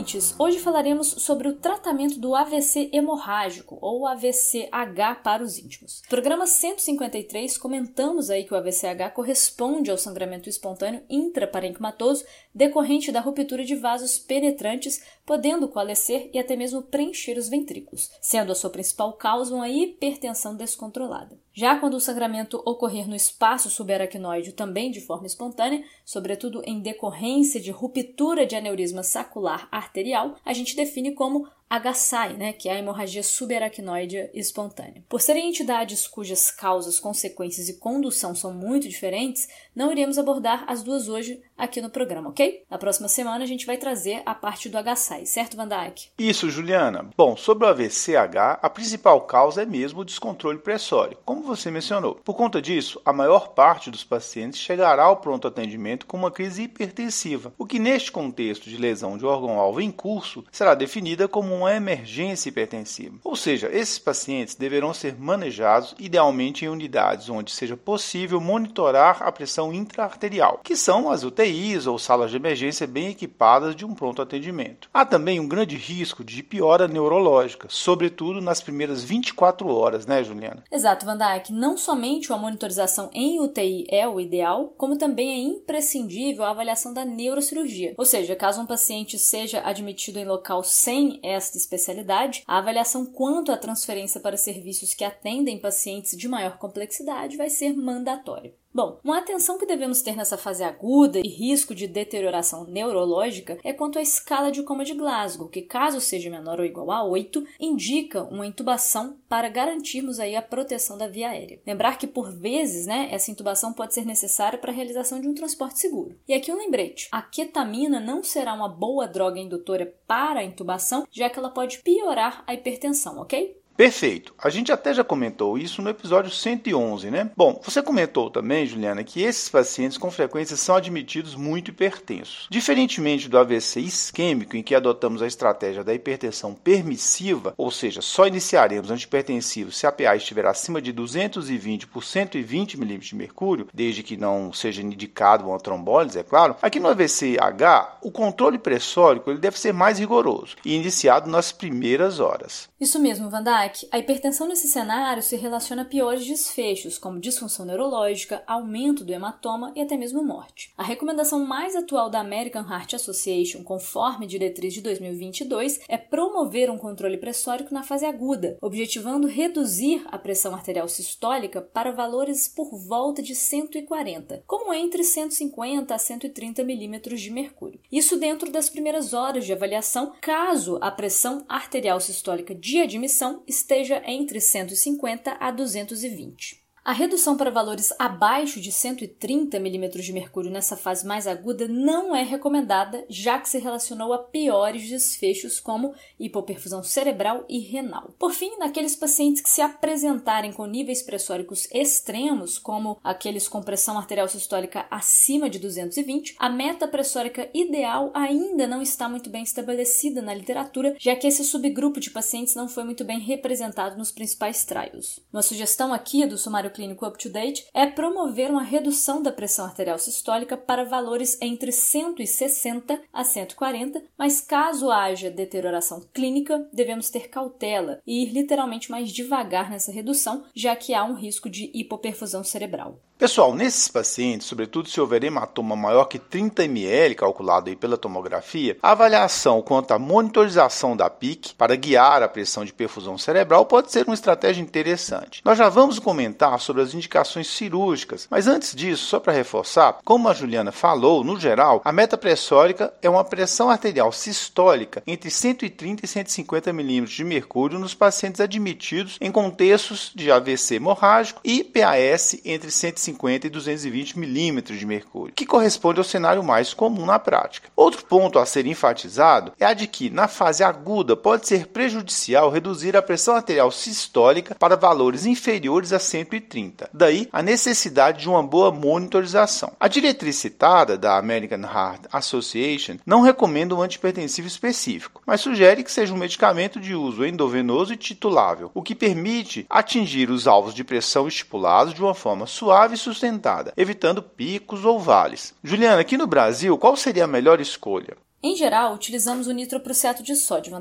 ouvintes, hoje falaremos sobre o tratamento do AVC hemorrágico, ou AVCH para os íntimos. No programa 153, comentamos aí que o AVCH corresponde ao sangramento espontâneo intraparenquimatoso decorrente da ruptura de vasos penetrantes, podendo coalescer e até mesmo preencher os ventrículos, sendo a sua principal causa uma hipertensão descontrolada. Já quando o sangramento ocorrer no espaço subaracnoide também de forma espontânea, sobretudo em decorrência de ruptura de aneurisma sacular arterial, a gente define como HSI, né, que é a hemorragia subaracnoide espontânea. Por serem entidades cujas causas, consequências e condução são muito diferentes, não iremos abordar as duas hoje aqui no programa, ok? Na próxima semana a gente vai trazer a parte do HSI, certo, Van Dijk? Isso, Juliana. Bom, sobre o AVCH, a principal causa é mesmo o descontrole pressório, como você mencionou. Por conta disso, a maior parte dos pacientes chegará ao pronto atendimento com uma crise hipertensiva, o que neste contexto de lesão de órgão-alvo em curso será definida como uma emergência hipertensiva. Ou seja, esses pacientes deverão ser manejados idealmente em unidades onde seja possível monitorar a pressão intraarterial, que são as UTIs ou salas de emergência bem equipadas de um pronto atendimento. Há também um grande risco de piora neurológica, sobretudo nas primeiras 24 horas, né, Juliana? Exato, Van. Não somente uma monitorização em UTI é o ideal, como também é imprescindível a avaliação da neurocirurgia. Ou seja, caso um paciente seja admitido em local sem esta esta especialidade, a avaliação quanto à transferência para serviços que atendem pacientes de maior complexidade vai ser mandatória. Bom, uma atenção que devemos ter nessa fase aguda e risco de deterioração neurológica é quanto à escala de coma de Glasgow, que caso seja menor ou igual a 8, indica uma intubação para garantirmos aí a proteção da via aérea. Lembrar que por vezes, né, essa intubação pode ser necessária para a realização de um transporte seguro. E aqui um lembrete: a ketamina não será uma boa droga indutora para a intubação, já que ela pode piorar a hipertensão, ok? Perfeito. A gente até já comentou isso no episódio 111, né? Bom, você comentou também, Juliana, que esses pacientes com frequência são admitidos muito hipertensos. Diferentemente do AVC isquêmico, em que adotamos a estratégia da hipertensão permissiva, ou seja, só iniciaremos antihipertensivo se a PA estiver acima de 220 por 120 mm de mercúrio, desde que não seja indicado uma trombólise, é claro. Aqui no AVC-H, o controle pressórico ele deve ser mais rigoroso e iniciado nas primeiras horas. Isso mesmo, Van A hipertensão nesse cenário se relaciona a piores desfechos, como disfunção neurológica, aumento do hematoma e até mesmo morte. A recomendação mais atual da American Heart Association, conforme diretriz de 2022, é promover um controle pressórico na fase aguda, objetivando reduzir a pressão arterial sistólica para valores por volta de 140, como entre 150 a 130 milímetros de mercúrio. Isso dentro das primeiras horas de avaliação, caso a pressão arterial sistólica de admissão esteja entre 150 a 220. A redução para valores abaixo de 130 mm de mercúrio nessa fase mais aguda não é recomendada, já que se relacionou a piores desfechos como hipoperfusão cerebral e renal. Por fim, naqueles pacientes que se apresentarem com níveis pressóricos extremos, como aqueles com pressão arterial sistólica acima de 220, a meta pressórica ideal ainda não está muito bem estabelecida na literatura, já que esse subgrupo de pacientes não foi muito bem representado nos principais trials. Uma sugestão aqui do sumário clínico up-to-date é promover uma redução da pressão arterial sistólica para valores entre 160 a 140, mas caso haja deterioração clínica, devemos ter cautela e ir literalmente mais devagar nessa redução, já que há um risco de hipoperfusão cerebral. Pessoal, nesses pacientes, sobretudo se houver hematoma maior que 30 ml, calculado aí pela tomografia, a avaliação quanto à monitorização da PIC para guiar a pressão de perfusão cerebral pode ser uma estratégia interessante. Nós já vamos comentar sobre as indicações cirúrgicas, mas antes disso, só para reforçar, como a Juliana falou, no geral, a meta pressórica é uma pressão arterial sistólica entre 130 e 150 milímetros de mercúrio nos pacientes admitidos em contextos de AVC hemorrágico e PAS entre 150 250 e 220 milímetros de mercúrio, que corresponde ao cenário mais comum na prática. Outro ponto a ser enfatizado é a de que, na fase aguda, pode ser prejudicial reduzir a pressão arterial sistólica para valores inferiores a 130. Daí, a necessidade de uma boa monitorização. A diretriz citada da American Heart Association não recomenda um antipertensivo específico, mas sugere que seja um medicamento de uso endovenoso e titulável, o que permite atingir os alvos de pressão estipulados de uma forma suave sustentada, evitando picos ou vales. Juliana, aqui no Brasil, qual seria a melhor escolha? Em geral, utilizamos o nitroprussiato de sódio,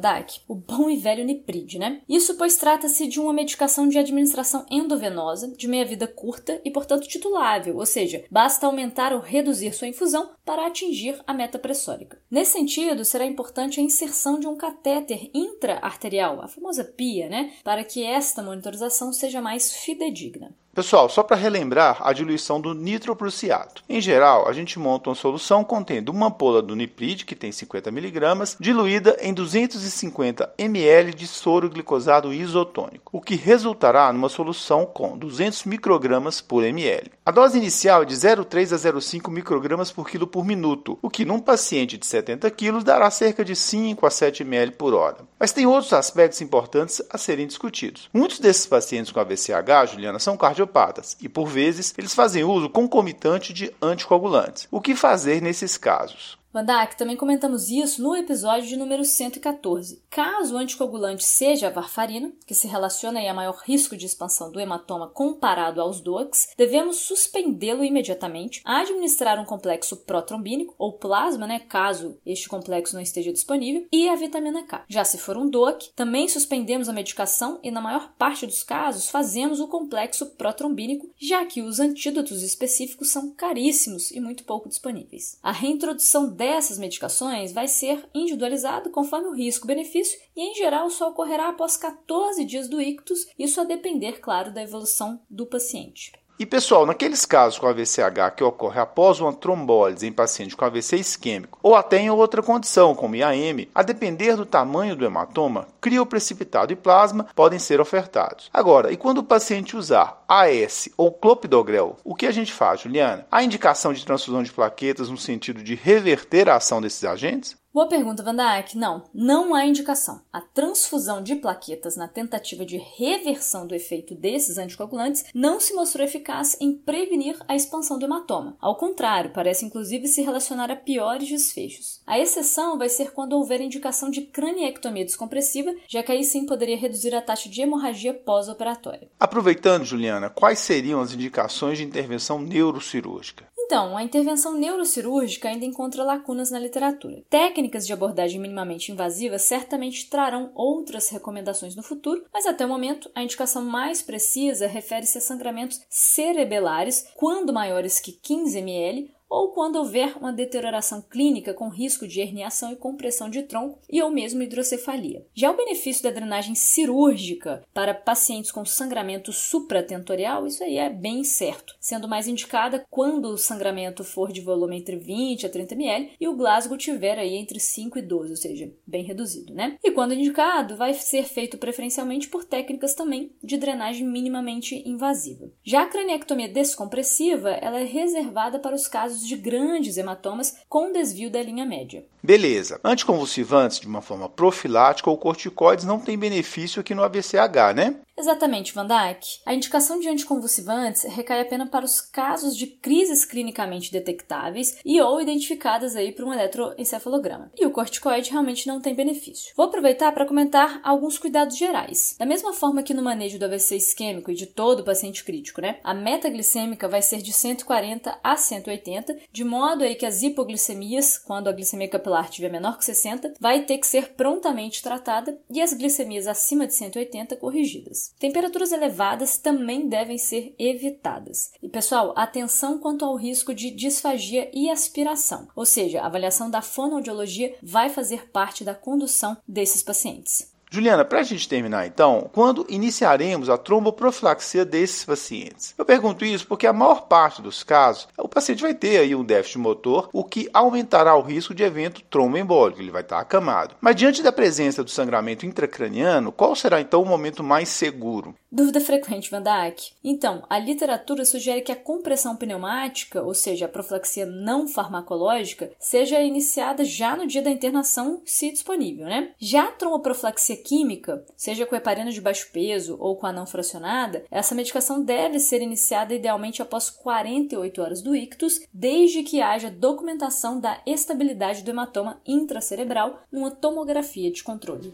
o bom e velho Niprid, né? Isso pois trata-se de uma medicação de administração endovenosa, de meia-vida curta e, portanto, titulável, ou seja, basta aumentar ou reduzir sua infusão para atingir a meta pressórica. Nesse sentido, será importante a inserção de um catéter intra-arterial, a famosa PIA, né? Para que esta monitorização seja mais fidedigna. Pessoal, só para relembrar a diluição do nitroprussiato. Em geral, a gente monta uma solução contendo uma ampola do Niprid, que tem 50 mg, diluída em 250 ml de soro glicosado isotônico, o que resultará numa solução com 200 microgramas por ml. A dose inicial é de 0,3 a 0,5 microgramas por quilo por minuto, o que num paciente de 70 kg dará cerca de 5 a 7 ml por hora. Mas tem outros aspectos importantes a serem discutidos. Muitos desses pacientes com AVCH, Juliana, são cardiopatas e, por vezes, eles fazem uso concomitante de anticoagulantes. O que fazer nesses casos? Vandak, também comentamos isso no episódio de número 114. Caso o anticoagulante seja a varfarina, que se relaciona a maior risco de expansão do hematoma comparado aos DOACs, devemos suspendê-lo imediatamente, administrar um complexo protrombínico ou plasma, né, caso este complexo não esteja disponível, e a vitamina K. Já se for um DOAC, também suspendemos a medicação e na maior parte dos casos fazemos o complexo protrombínico, já que os antídotos específicos são caríssimos e muito pouco disponíveis. A reintrodução dessas medicações vai ser individualizado conforme o risco-benefício e, em geral, só ocorrerá após 14 dias do ictus, isso a depender, claro, da evolução do paciente. E pessoal, naqueles casos com AVCH que ocorre após uma trombólise em paciente com AVC isquêmico ou até em outra condição, como IAM, a depender do tamanho do hematoma, crioprecipitado e plasma podem ser ofertados. Agora, e quando o paciente usar AS ou clopidogrel, o que a gente faz, Juliana? Há indicação de transfusão de plaquetas no sentido de reverter a ação desses agentes? Boa pergunta, Van. Não, não há indicação. A transfusão de plaquetas na tentativa de reversão do efeito desses anticoagulantes não se mostrou eficaz em prevenir a expansão do hematoma. Ao contrário, parece inclusive se relacionar a piores desfechos. A exceção vai ser quando houver indicação de craniectomia descompressiva, já que aí sim poderia reduzir a taxa de hemorragia pós-operatória. Aproveitando, Juliana, quais seriam as indicações de intervenção neurocirúrgica? Então, a intervenção neurocirúrgica ainda encontra lacunas na literatura. Técnicas de abordagem minimamente invasiva certamente trarão outras recomendações no futuro, mas até o momento a indicação mais precisa refere-se a sangramentos cerebelares, quando maiores que 15 ml ou quando houver uma deterioração clínica com risco de herniação e compressão de tronco e ou mesmo hidrocefalia. Já o benefício da drenagem cirúrgica para pacientes com sangramento supratentorial, isso aí é bem certo, sendo mais indicada quando o sangramento for de volume entre 20 a 30 ml e o Glasgow tiver aí entre 5 e 12, ou seja, bem reduzido, né? E quando indicado, vai ser feito preferencialmente por técnicas também de drenagem minimamente invasiva. Já a craniectomia descompressiva, ela é reservada para os casos casos de grandes hematomas com desvio da linha média. Beleza. Anticonvulsivantes de uma forma profilática ou corticoides não têm benefício aqui no AVCH, né? Exatamente, Van Dijk. A indicação de anticonvulsivantes recai apenas para os casos de crises clinicamente detectáveis e ou identificadas aí por um eletroencefalograma. E o corticoide realmente não tem benefício. Vou aproveitar para comentar alguns cuidados gerais. Da mesma forma que no manejo do AVC isquêmico e de todo paciente crítico, né? A meta glicêmica vai ser de 140 a 180, de modo aí que as hipoglicemias, quando a glicemia capilar tiver menor que 60, vai ter que ser prontamente tratada e as glicemias acima de 180 corrigidas. Temperaturas elevadas também devem ser evitadas. E pessoal, atenção quanto ao risco de disfagia e aspiração, ou seja, a avaliação da fonoaudiologia vai fazer parte da condução desses pacientes. Juliana, para a gente terminar então, quando iniciaremos a tromboprofilaxia desses pacientes? Eu pergunto isso porque a maior parte dos casos, o paciente vai ter aí um déficit motor, o que aumentará o risco de evento tromboembólico, ele vai estar acamado. Mas diante da presença do sangramento intracraniano, qual será então o momento mais seguro? Dúvida frequente, Van Dijk. Então, a literatura sugere que a compressão pneumática, ou seja, a profilaxia não farmacológica, seja iniciada já no dia da internação, se disponível, né? Já a tromboprofilaxia química, seja com heparina de baixo peso ou com a não fracionada, essa medicação deve ser iniciada idealmente após 48 horas do ictus, desde que haja documentação da estabilidade do hematoma intracerebral numa tomografia de controle.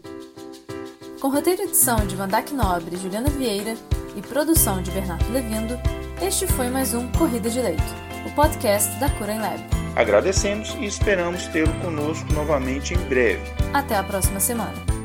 Com roteiro e edição de Vandac Nobre e Juliana Vieira e produção de Bernardo Levindo, este foi mais um Corrida de Leito, o podcast da Cura em Lab. Agradecemos e esperamos tê-lo conosco novamente em breve. Até a próxima semana.